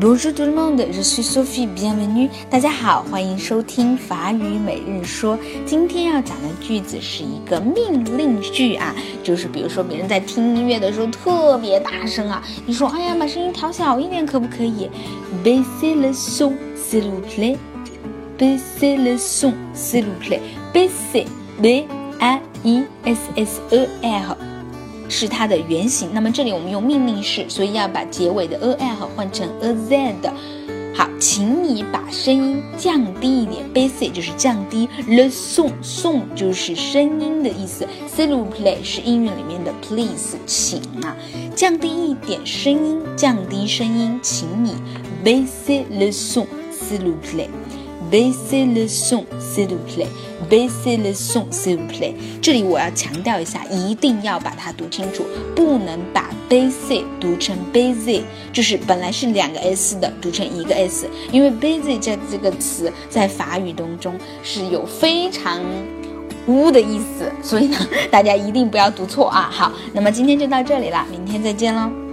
Bonjour tout le monde, je suis Sophie, bienvenue. 大家好，欢迎收听法语每日说。今天要讲的句子是一个命令句啊，就是比如说别人在听音乐的时候特别大声啊，你说哎呀，把声音调小一点可不可以？Baissez le son, s'il vous plaît. Baissez le son, s'il vous plaît. Baissez, B-A-I-S-S-E-R. 是它的原型。那么这里我们用命令式，所以要把结尾的 a l 换成 a z。好，请你把声音降低一点。Basic 就是降低，le son son 就是声音的意思。s'il vous plaît 是英语里面的 please，请啊，降低一点声音，降低声音，请你 basic le son，s'il vous plaît。Baissez le son, s'il vous plaît. Baissez le son, s'il vous plaît. 这里我要强调一下，一定要把它读清楚，不能把 bassy 读成 baissez，就是本来是两个 s 的，读成一个 s。因为 baissez 这这个词在法语当中是有非常污的意思，所以呢，大家一定不要读错啊。好，那么今天就到这里了，明天再见喽。